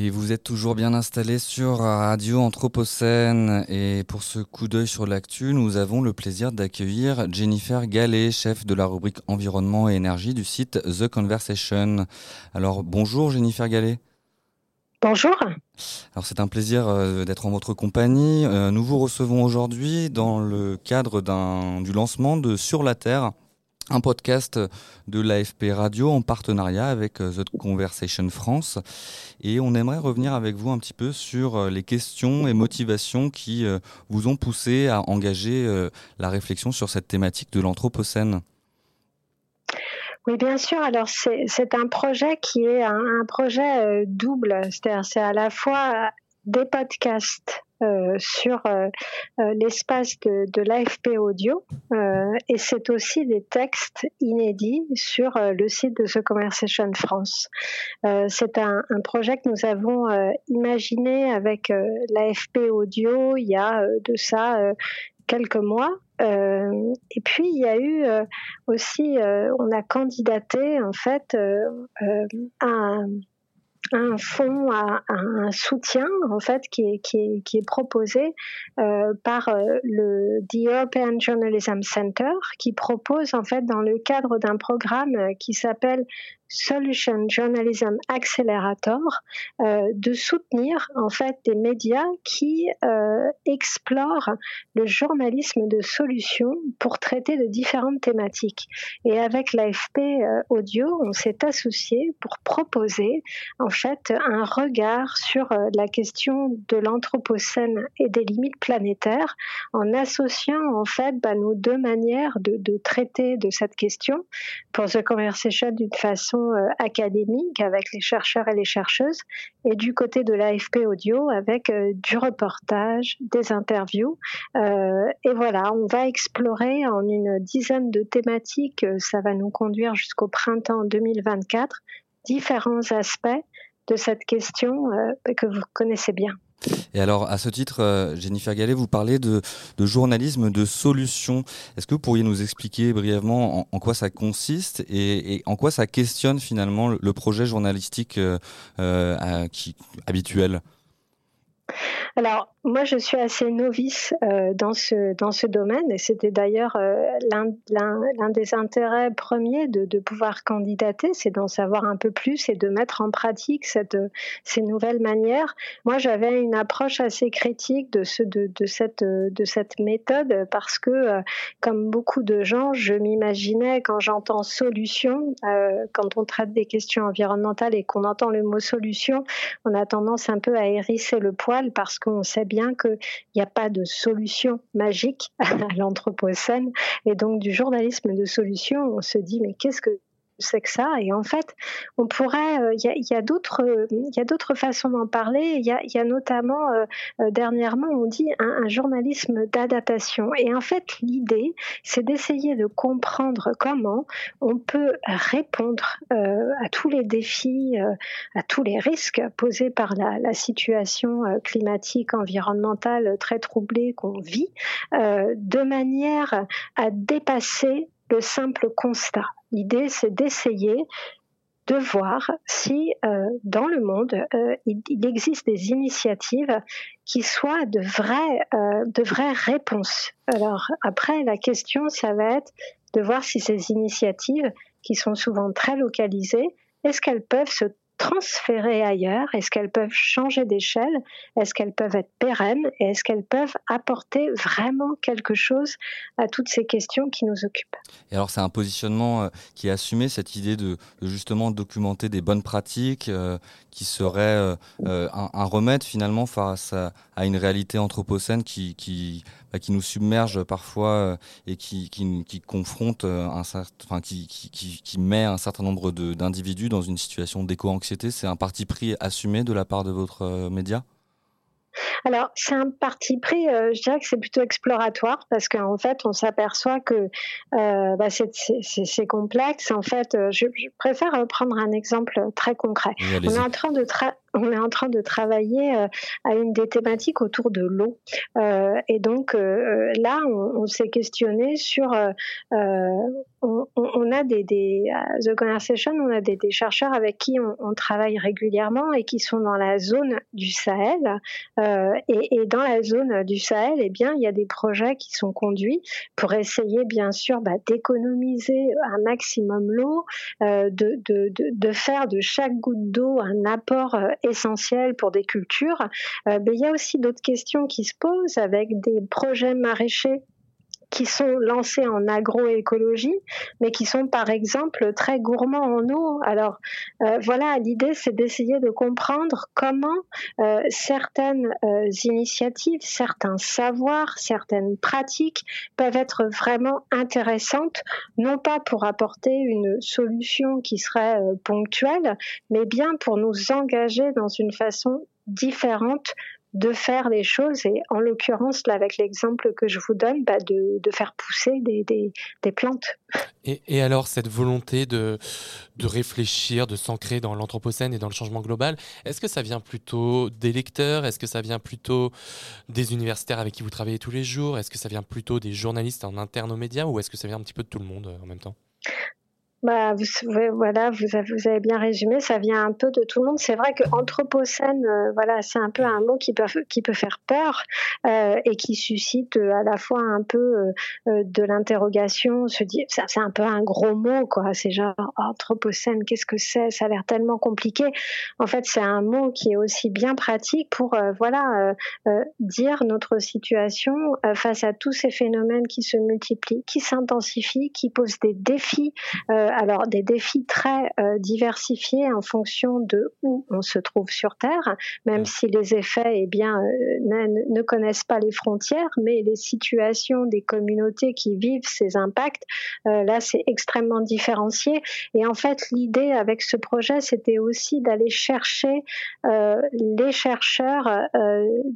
Et vous êtes toujours bien installé sur Radio Anthropocène. Et pour ce coup d'œil sur l'actu, nous avons le plaisir d'accueillir Jennifer Gallet, chef de la rubrique environnement et énergie du site The Conversation. Alors bonjour Jennifer Gallet. Bonjour. Alors c'est un plaisir euh, d'être en votre compagnie. Euh, nous vous recevons aujourd'hui dans le cadre du lancement de Sur la Terre, un podcast de l'AFP Radio en partenariat avec euh, The Conversation France. Et on aimerait revenir avec vous un petit peu sur les questions et motivations qui vous ont poussé à engager la réflexion sur cette thématique de l'Anthropocène. Oui, bien sûr. Alors, c'est un projet qui est un, projet euh, double. C'est-à-dire, c'est à la fois des podcasts euh, sur euh, l'espace de, l'AFP Audio et c'est aussi des textes inédits sur le site de The Conversation France. c'est un, projet que nous avons imaginé avec l'AFP Audio il y a de ça quelques mois. Euh, et puis il y a eu euh, aussi, euh, on a candidaté en fait à fonds, à, un soutien en fait qui est, qui est, qui est proposé par le The European Journalism Center qui propose en fait dans le cadre d'un programme qui s'appelle Solution Journalism Accelerator euh, de soutenir en fait des médias qui euh, explorent le journalisme de solution pour traiter de différentes thématiques. Et avec l'AFP euh, Audio, on s'est associé pour proposer en fait un regard sur la question de l'anthropocène et des limites planétaires en associant en fait bah, nos deux manières de, de traiter de cette question pour The Conversation d'une façon euh, académique avec les chercheurs et les chercheuses, et du côté de l'AFP Audio avec euh, du reportage, des interviews. Euh, et voilà, on va explorer en une dizaine de thématiques, ça va nous conduire jusqu'au printemps 2024, différents aspects de cette question que vous connaissez bien. Et alors, à ce titre, euh, Jennifer Gallet, vous parlez de, journalisme de solution. Est-ce que vous pourriez nous expliquer brièvement en, quoi ça consiste et, en quoi ça questionne finalement le, projet journalistique euh, euh, habituel? Alors, moi, je suis assez novice euh, dans, ce, dans ce domaine et c'était d'ailleurs euh, l'un des intérêts premiers de, de pouvoir candidater, c'est d'en savoir un peu plus et de mettre en pratique cette, ces nouvelles manières. Moi, j'avais une approche assez critique de, ce, de, de, cette, de cette méthode parce que, euh, comme beaucoup de gens, je m'imaginais quand j'entends solution, euh, quand on traite des questions environnementales et qu'on entend le mot solution, on a tendance un peu à hérisser le poil parce qu'on sait bien qu'il n'y a pas de solution magique à l'Anthropocène. Et donc, du journalisme de solution, on se dit, mais qu'est-ce que c'est que ça Et en fait, on pourrait, euh, il y a, d'autres, y a d'autres façons d'en parler. Il y a, notamment euh, euh, dernièrement, on dit un, journalisme d'adaptation. Et en fait, l'idée, c'est d'essayer de comprendre comment on peut répondre à tous les défis, à tous les risques posés par la situation climatique, environnementale très troublée qu'on vit, de manière à dépasser le simple constat. L'idée, c'est d'essayer de voir si euh, dans le monde, euh, il, existe des initiatives qui soient de vraies, euh, de vraies réponses. Alors après, la question, ça va être de voir si ces initiatives, qui sont souvent très localisées, est-ce qu'elles peuvent se transférer ailleurs? Est-ce qu'elles peuvent changer d'échelle? Est-ce qu'elles peuvent être pérennes? Et est-ce qu'elles peuvent apporter vraiment quelque chose à toutes ces questions qui nous occupent? Et alors c'est un positionnement euh, qui est assumé, cette idée de, justement documenter des bonnes pratiques euh, qui serait euh, un, remède finalement face à, une réalité anthropocène qui, qui nous submerge parfois et qui, qui, qui confronte un enfin qui, qui, qui met un certain nombre d'individus dans une situation d'éco-anxiété c'est un parti pris assumé de la part de votre euh, média? Alors, c'est un parti pris, euh, je dirais que c'est plutôt exploratoire parce qu'en fait, on s'aperçoit que euh, bah, c'est complexe. En fait, euh, je, préfère prendre un exemple très concret. on est en train de on est en train de travailler à une des thématiques autour de l'eau. et donc là, on, s'est questionné sur. On, a des, des The Conversation, on a des, chercheurs avec qui on, travaille régulièrement et qui sont dans la zone du Sahel. et, dans la zone du Sahel, eh bien, il y a des projets qui sont conduits pour essayer, bien sûr, bah, d'économiser un maximum l'eau, euh, de, de, faire de chaque goutte d'eau un apport euh, essentiel pour des cultures. Euh, mais il y a aussi d'autres questions qui se posent avec des projets maraîchers qui sont lancés en agroécologie, mais qui sont par exemple très gourmands en eau. Alors euh, voilà, l'idée c'est d'essayer de comprendre comment euh, certaines euh, initiatives, certains savoirs, certaines pratiques peuvent être vraiment intéressantes, non pas pour apporter une solution qui serait ponctuelle, mais bien pour nous engager dans une façon différente de faire les choses et en l'occurrence là avec l'exemple que je vous donne bah, de, de, faire pousser des, des, des plantes. Et, et, alors cette volonté de, de réfléchir, de s'ancrer dans l'anthropocène et dans le changement global, est-ce que ça vient plutôt des lecteurs? Est-ce que ça vient plutôt des universitaires avec qui vous travaillez tous les jours? Est-ce que ça vient plutôt des journalistes en interne aux médias ou est-ce que ça vient un petit peu de tout le monde euh, en même temps? Bah, vous, voilà, vous avez, bien résumé. Ça vient un peu de tout le monde. C'est vrai que anthropocène, euh, voilà, c'est un peu un mot qui peut faire peur euh, et qui suscite euh, à la fois un peu de l'interrogation. C'est un peu un gros mot, quoi. C'est genre anthropocène. Qu'est-ce que c'est? Ça a l'air tellement compliqué. En fait, c'est un mot qui est aussi bien pratique pour, voilà, dire notre situation face à tous ces phénomènes qui se multiplient, qui s'intensifient, qui posent des défis. Alors des défis très euh, diversifiés en fonction de où on se trouve sur Terre, même si les effets eh bien, euh, ne, connaissent pas les frontières, mais les situations des communautés qui vivent ces impacts, là c'est extrêmement différencié. Et en fait, l'idée avec ce projet, c'était aussi d'aller chercher les chercheurs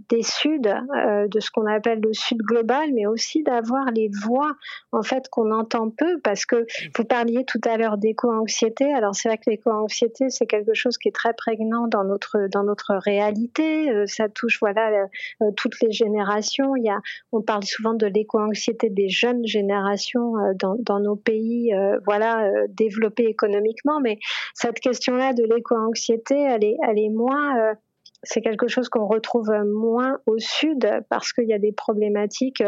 des Suds, de ce qu'on appelle le Sud global, mais aussi d'avoir les voix en fait qu'on entend peu, parce que vous parliez tout à l'heure d'éco-anxiété. Alors c'est vrai que l'éco-anxiété, c'est quelque chose qui est très prégnant dans notre dans notre réalité. Euh, ça touche voilà euh, toutes les générations. Il y a, on parle souvent de l'éco-anxiété des jeunes générations euh, dans, dans nos pays, voilà développés économiquement. Mais cette question-là de l'éco-anxiété, elle est elle est moins c'est quelque chose qu'on retrouve moins au sud parce qu'il y a des problématiques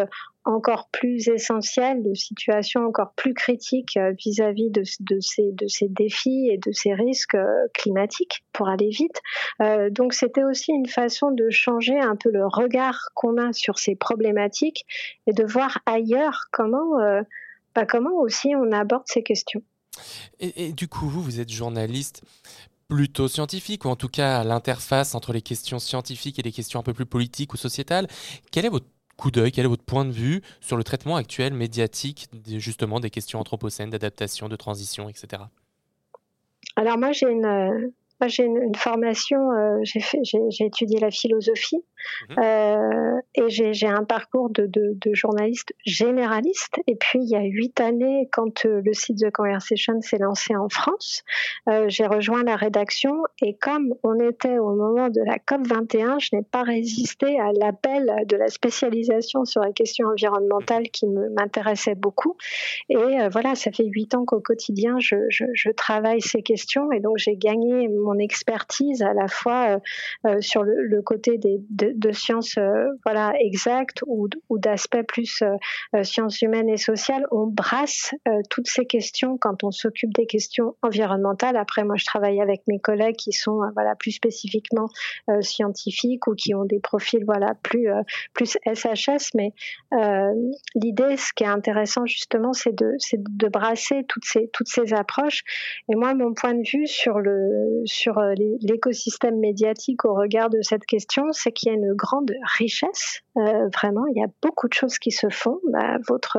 encore plus essentielles, de situations encore plus critiques vis-à-vis de, ces, défis et de ces risques climatiques pour aller vite. Euh, donc c'était aussi une façon de changer un peu le regard qu'on a sur ces problématiques et de voir ailleurs comment, euh, bah, comment aussi on aborde ces questions. Et, et, du coup, vous, vous êtes journaliste plutôt scientifique, ou en tout cas à l'interface entre les questions scientifiques et les questions un peu plus politiques ou sociétales. Quel est votre coup d'œil, quel est votre point de vue sur le traitement actuel médiatique justement des questions anthropocènes, d'adaptation, de transition, etc. Alors moi j'ai une, une, formation, euh, j'ai étudié la philosophie mhm. euh, et j'ai un parcours de, journaliste généraliste. Et puis, il y a huit années, quand euh, le site The Conversation s'est lancé en France, euh, j'ai rejoint la rédaction. Et comme on était au moment de la COP 21, je n'ai pas résisté à l'appel de la spécialisation sur les questions environnementales qui m'intéressait beaucoup. Et voilà, ça fait huit ans qu'au quotidien, je, travaille ces questions. Et donc, j'ai gagné mon expertise à la fois sur le, côté des, de, sciences euh, voilà exactes ou, ou d'aspects plus sciences humaines et sociales. On brasse toutes ces questions quand on s'occupe des questions environnementales. Après, moi, je travaille avec mes collègues qui sont voilà plus spécifiquement scientifiques ou qui ont des profils voilà plus plus SHS. Mais l'idée, ce qui est intéressant justement, c'est de de brasser toutes ces toutes ces approches. Et moi, mon point de vue sur le sur euh, l'écosystème médiatique au regard de cette question, c'est qu'il y a une grande richesse. Euh, vraiment, il y a beaucoup de choses qui se font. Bah, votre,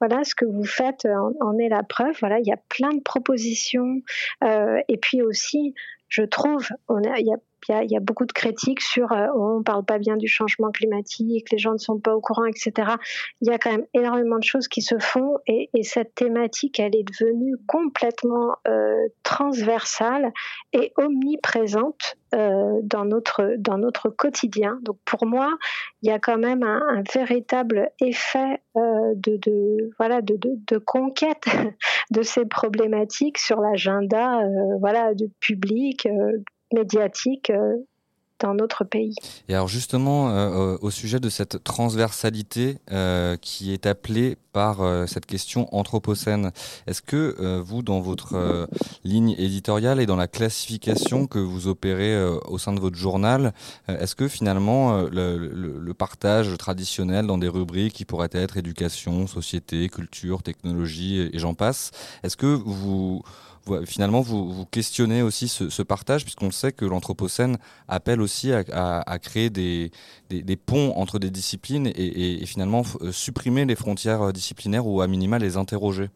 voilà, ce que vous faites en, est la preuve. Voilà, il y a plein de propositions. Euh, et puis aussi, je trouve, on il y a il y a, beaucoup de critiques sur euh, oh, on parle pas bien du changement climatique, les gens ne sont pas au courant, etc. Il y a quand même énormément de choses qui se font et, cette thématique, elle est devenue complètement euh, transversale et omniprésente euh, dans notre dans notre quotidien. Donc pour moi, il y a quand même un, véritable effet de, de, voilà de, conquête de ces problématiques sur l'agenda voilà du public médiatique euh, dans notre pays. Et alors justement, euh, au sujet de cette transversalité euh, qui est appelée par cette question anthropocène, est-ce que vous, dans votre ligne éditoriale et dans la classification que vous opérez au sein de votre journal, est-ce que finalement le, le, partage traditionnel dans des rubriques qui pourraient être éducation, société, culture, technologie et j'en passe, est-ce que vous finalement, vous, questionnez aussi ce, partage, puisqu'on sait que l'Anthropocène appelle aussi à, créer des, ponts entre des disciplines et, et finalement euh, supprimer les frontières euh, disciplinaires ou à minima les interroger.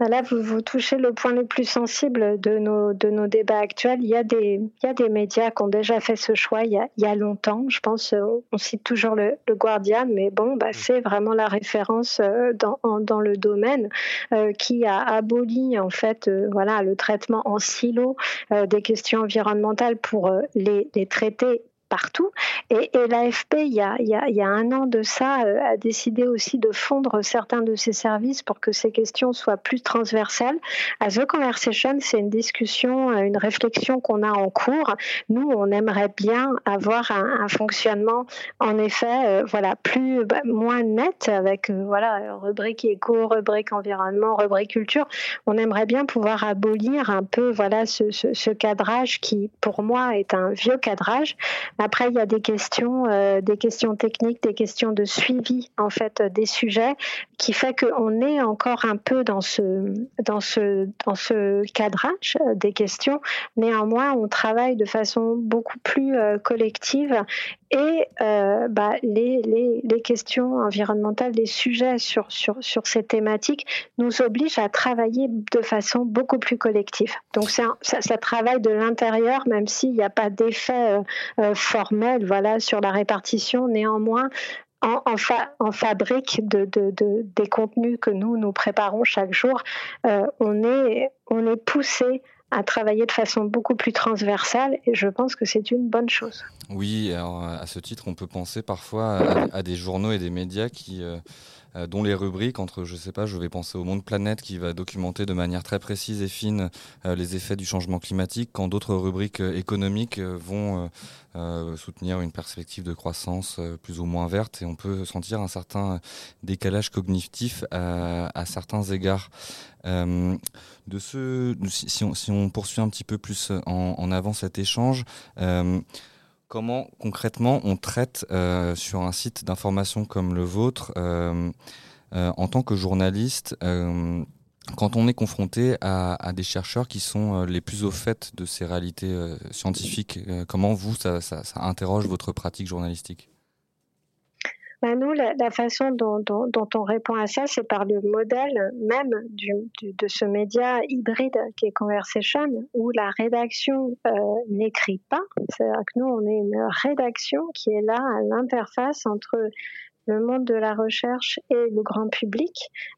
Là, vous, vous touchez le point le plus sensible de nos, de nos débats actuels. Il y, a des, il y a des médias qui ont déjà fait ce choix il y a, il y a longtemps. Je pense, euh, on cite toujours le, le Guardian, mais bon, bah, c'est vraiment la référence euh, dans, dans le domaine euh, qui a aboli en fait voilà, le traitement en silo des questions environnementales pour les, les traiter partout. Et, l'AFP, il y, a, un an de ça, euh, a décidé aussi de fondre certains de ses services pour que ces questions soient plus transversales. À The Conversation, c'est une discussion, euh, une réflexion qu'on a en cours. Nous, on aimerait bien avoir un, fonctionnement, en effet, euh, voilà, plus bah, moins net avec voilà rubrique éco, rubrique environnement, rubrique culture. On aimerait bien pouvoir abolir un peu voilà ce cadrage qui, pour moi, est un vieux cadrage après, il y a des questions, euh, des questions techniques, des questions de suivi en fait des sujets, qui fait qu'on est encore un peu dans ce dans ce dans ce cadrage euh, des questions. Néanmoins, on travaille de façon beaucoup plus euh, collective et euh, bah, les, les, les, questions environnementales, les sujets sur, sur, sur ces thématiques nous obligent à travailler de façon beaucoup plus collective. Donc ça, ça, travaille de l'intérieur, même s'il n'y a pas d'effet euh, euh, formel voilà, sur la répartition. Néanmoins, en, fabrique de, de, de, des contenus que nous nous préparons chaque jour, euh, on est on est poussé à travailler de façon beaucoup plus transversale et je pense que c'est une bonne chose. Oui, à ce titre, on peut penser parfois à, à des journaux et des médias qui euh, euh, dont les rubriques entre, je sais pas, je vais penser au Monde Planète qui va documenter de manière très précise et fine euh, les effets du changement climatique, quand d'autres rubriques euh, économiques vont soutenir une perspective de croissance plus ou moins verte et on peut sentir un certain décalage cognitif à, certains égards. De ce, si on, si on, poursuit un petit peu plus en, en avant cet échange, Comment concrètement on traite euh, sur un site d'information comme le vôtre, euh, euh, en tant que journaliste, quand on est confronté à, des chercheurs qui sont les plus au fait de ces réalités scientifiques Comment vous, ça, ça interroge votre pratique journalistique? Nous, la, façon dont, on répond à ça, c'est par le modèle même de ce média hybride qui est Conversation, où la rédaction euh, n'écrit pas. C'est-à-dire que nous, on est une rédaction qui est là à l'interface entre le monde de la recherche et le grand public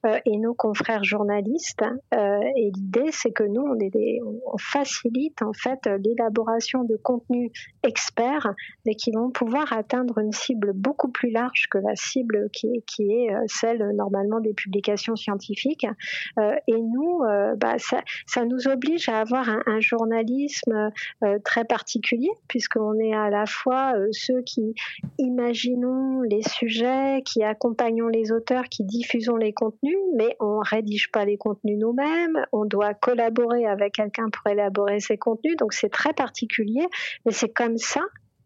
euh, et nos confrères journalistes. Euh, et l'idée, c'est que nous, on, est on facilite en fait l'élaboration de contenus experts, mais qui vont pouvoir atteindre une cible beaucoup plus large que la cible qui qui est euh, celle normalement des publications scientifiques. Et nous, bah, ça, ça, nous oblige à avoir un, un journalisme très particulier, puisqu'on est à la fois ceux qui imaginons les sujets qui accompagnons les auteurs, qui diffusons les contenus, mais on rédige pas les contenus nous-mêmes, on doit collaborer avec quelqu'un pour élaborer ces contenus, donc c'est très particulier, mais c'est comme ça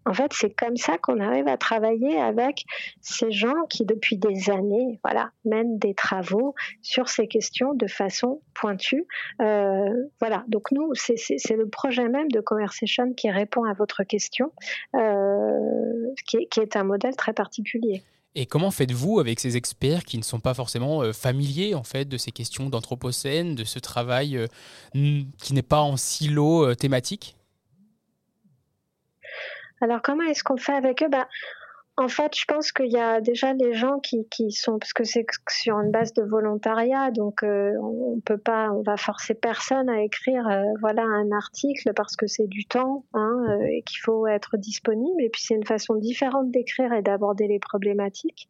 en fait, c'est comme ça qu'on arrive à travailler avec ces gens qui, depuis des années, voilà, mènent des travaux sur ces questions de façon pointue. Euh, voilà. Donc nous, c'est le projet même de Conversation qui répond à votre question, euh, qui est un modèle très particulier. Et comment faites-vous avec ces experts qui ne sont pas forcément euh, familiers en fait de ces questions d'anthropocène, de ce travail euh, qui n'est pas en silo euh, thématique? Alors comment est-ce qu'on fait avec eux? Bah, en fait, je pense qu'il y a déjà les gens qui, sont, parce que c'est sur une base de volontariat, donc euh, on peut pas, on va forcer personne à écrire, euh, voilà, un article parce que c'est du temps hein, euh, et qu'il faut être disponible. Et puis c'est une façon différente d'écrire et d'aborder les problématiques.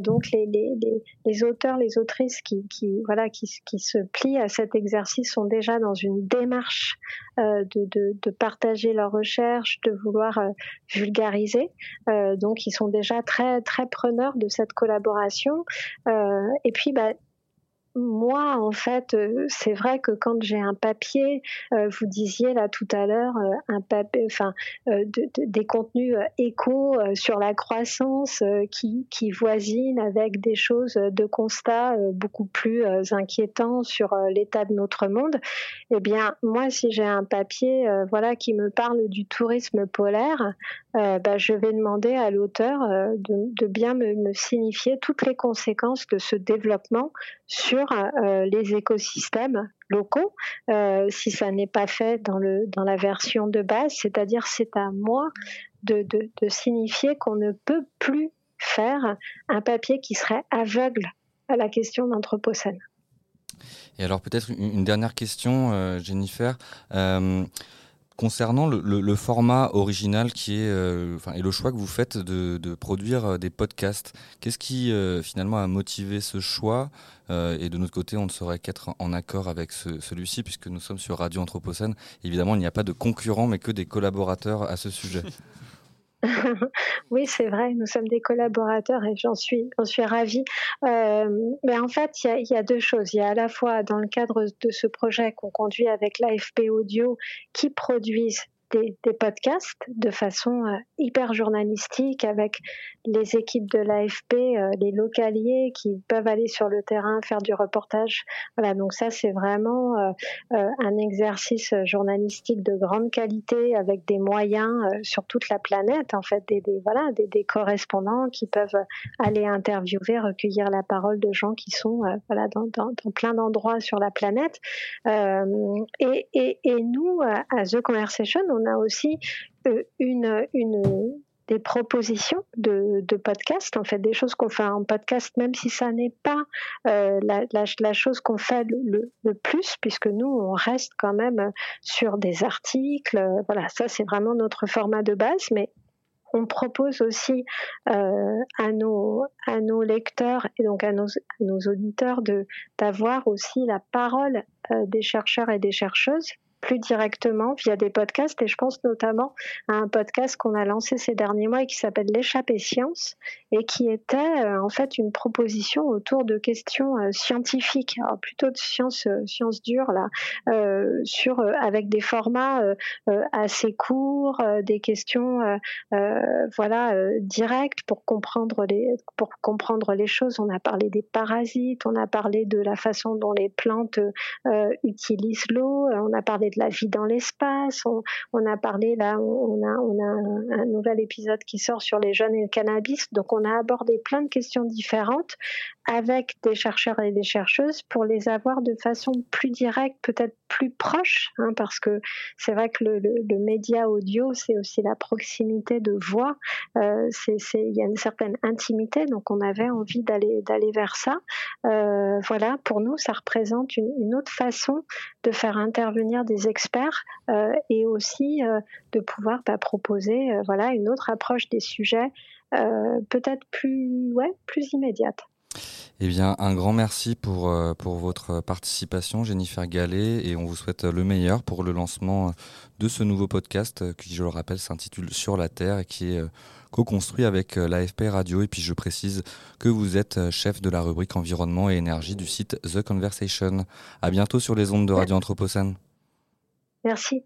donc les, auteurs, les autrices qui, voilà, qui, se plient à cet exercice sont déjà dans une démarche de, de, de, partager leurs recherches, de vouloir vulgariser. donc ils sont déjà très très preneurs de cette collaboration. Euh, et puis, bah, moi, en fait, euh, c'est vrai que quand j'ai un papier, euh, vous disiez là tout à l'heure, euh, un papier, des contenus échos sur la croissance qui, qui voisinent avec des choses de constat beaucoup plus inquiétants sur l'état de notre monde. Eh bien, moi, si j'ai un papier, voilà, qui me parle du tourisme polaire, bah, je vais demander à l'auteur de, de, bien me, me signifier toutes les conséquences de ce développement sur euh, les écosystèmes locaux euh, si ça n'est pas fait dans, la version de base, c'est-à-dire c'est à moi de, de, signifier qu'on ne peut plus faire un papier qui serait aveugle à la question d'Anthropocène. Et alors peut-être une dernière question, euh, Jennifer. Concernant le, format original qui est, euh, et le choix que vous faites de, produire euh, des podcasts, qu'est-ce qui euh, finalement a motivé ce choix Et de notre côté, on ne saurait qu'être en accord avec celui-ci puisque nous sommes sur Radio Anthropocène. Évidemment, il n'y a pas de concurrents, mais que des collaborateurs à ce sujet. oui, c'est vrai, nous sommes des collaborateurs et j'en suis, suis ravie. Euh, mais en fait, il y, y, a deux choses. Il y a à la fois dans le cadre de ce projet qu'on conduit avec l'AFP Audio, qui produisent des, podcasts de façon euh, hyper journalistique avec les équipes de l'AFP, euh, les localiers qui peuvent aller sur le terrain faire du reportage. Voilà, donc ça c'est vraiment euh, un exercice journalistique de grande qualité avec des moyens sur toute la planète en fait, des, voilà des, correspondants qui peuvent aller interviewer, recueillir la parole de gens qui sont voilà dans, dans, dans plein d'endroits sur la planète. Et, et, et, nous à The Conversation on a aussi euh, une, des propositions de, de podcast, en fait, des choses qu'on fait en podcast, même si ça n'est pas euh, la, chose qu'on fait le, plus, puisque nous, on reste quand même sur des articles. Voilà, ça, c'est vraiment notre format de base, mais on propose aussi euh, à, nos, lecteurs et donc à nos, auditeurs d'avoir aussi la parole des chercheurs et des chercheuses plus directement via des podcasts et je pense notamment à un podcast qu'on a lancé ces derniers mois et qui s'appelle l'échappée science et qui était euh, en fait une proposition autour de questions euh, scientifiques, plutôt de sciences euh, sciences dures là, sur avec des formats assez courts, des questions voilà directes pour comprendre les pour comprendre les choses. On a parlé des parasites, on a parlé de la façon dont les plantes utilisent l'eau, on a parlé de la vie dans l'espace. On, a parlé là, on a, un, nouvel épisode qui sort sur les jeunes et le cannabis. Donc on a abordé plein de questions différentes avec des chercheurs et des chercheuses pour les avoir de façon plus directe, peut-être plus proche, hein, parce que c'est vrai que le, le, média audio, c'est aussi la proximité de voix. Euh, il y a une certaine intimité, donc on avait envie d'aller d'aller vers ça. Euh, voilà, pour nous, ça représente une, une, autre façon de faire intervenir des experts euh, et aussi euh, de pouvoir bah, proposer, euh, voilà, une autre approche des sujets, euh, peut-être plus, ouais, plus immédiate. Eh bien, un grand merci pour, euh, pour votre participation, Jennifer Gallet, et on vous souhaite le meilleur pour le lancement de ce nouveau podcast euh, qui, je le rappelle, s'intitule Sur la Terre et qui est euh, co-construit avec l'AFP Radio. Et puis, je précise que vous êtes chef de la rubrique environnement et énergie du site The Conversation. À bientôt sur les ondes de Radio Anthropocène. Merci.